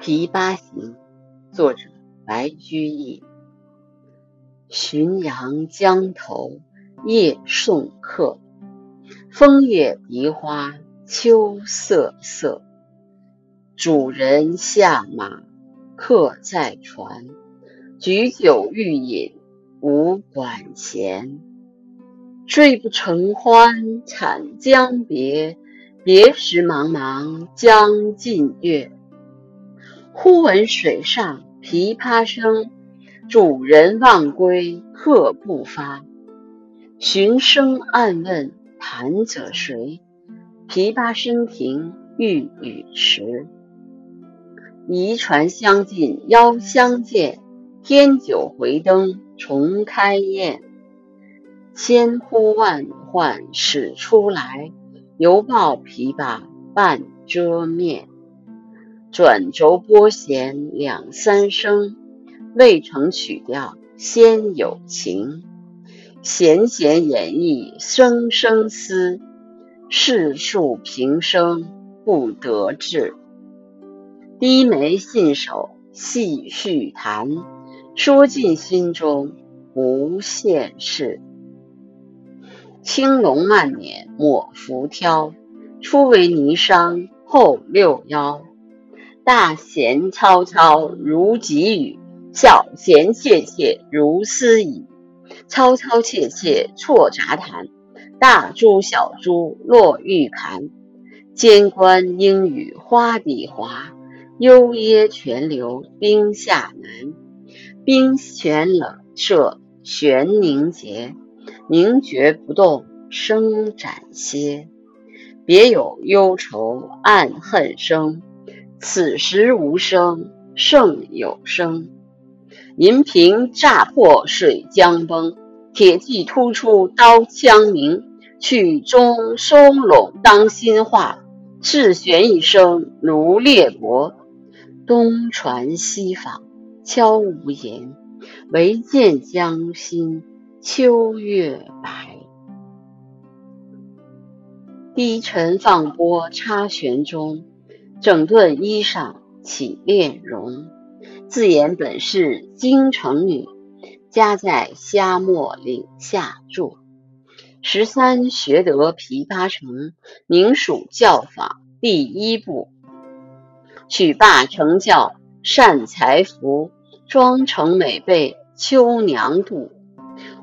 《琵琶行》作者白居易。浔阳江头夜送客，风月荻花秋瑟瑟。主人下马客在船，举酒欲饮无管弦。睡不成欢惨将别，别时茫茫江浸月。忽闻水上琵琶声，主人忘归客不发。寻声暗问弹者谁？琵琶声停欲语迟。移船相近邀相见，添酒回灯重开宴。千呼万唤始出来，犹抱琵琶半遮面。转轴拨弦两三声，未成曲调先有情。弦弦掩抑声声思，世数平生不得志。低眉信手细续弹，说尽心中无限事。青龙慢捻抹浮挑，初为霓裳后六幺。大弦嘈嘈如急雨，小弦切切如私语。嘈嘈切切错杂弹，大珠小珠落玉盘。间关莺语花底滑，幽咽泉流冰下难。冰泉冷彻弦凝结，凝绝不动声暂歇。别有幽愁暗恨生。此时无声胜有声，银瓶乍破水浆崩，铁骑突出刀枪鸣。曲终收拢当心画，试弦一声如裂帛。东船西舫悄无言，唯见江心秋月白。低沉放拨插弦中。整顿衣裳起敛容，自言本是京城女，家在虾墨岭下住。十三学得琵琶成，名属教坊第一部。曲罢乘教善才服，妆成美被秋娘妒。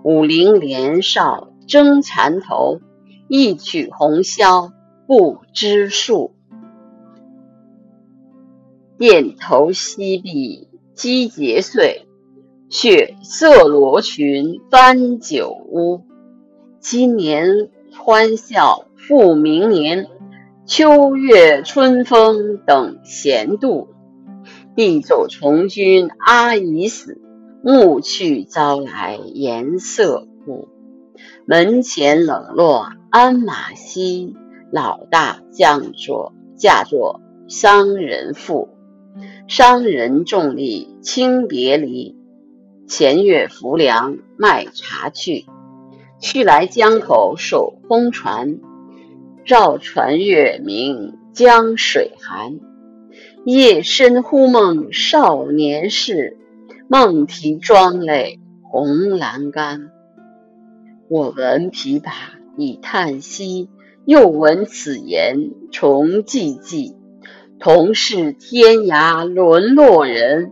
五陵年少争缠头，一曲红绡不知数。钿头西篦击节碎，血色罗裙翻酒污。今年欢笑复明年，秋月春风等闲度。弟走从军阿姨死，暮去朝来颜色故。门前冷落鞍马稀，老大将作嫁作商人妇。商人重利轻别离，前月浮梁卖茶去，去来江口守空船。绕船月明江水寒，夜深忽梦少年事，梦啼妆泪红阑干。我闻琵琶已叹息，又闻此言重寂寂。同是天涯沦落人，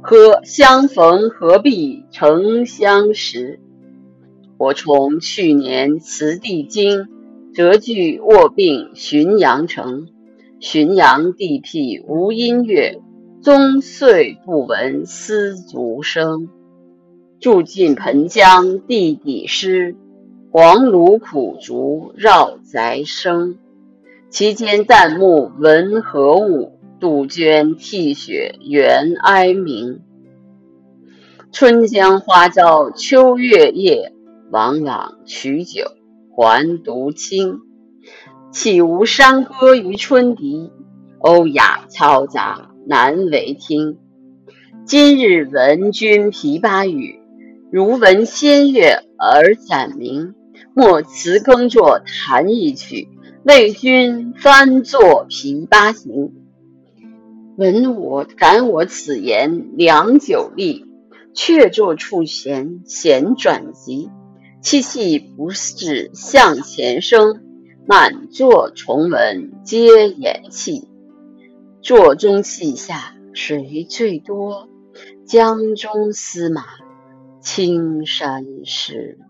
何相逢何必曾相识？我从去年辞帝京，谪居卧病浔阳城。浔阳地僻无音乐，终岁不闻丝竹声。住近湓江地底湿，黄芦苦竹绕宅生。其间旦暮闻何物？杜鹃啼血猿哀鸣。春江花朝秋月夜，往往取酒还独倾。岂无山歌于春笛？欧雅嘈杂难为听。今日闻君琵琶语，如闻仙乐耳暂明。莫辞耕作弹一曲。为君翻作《琵琶行》，闻我感我此言良久立，却坐处闲，闲转急。凄凄不是向前声，满座重闻皆掩泣。座中泣下谁最多？江中司马青衫湿。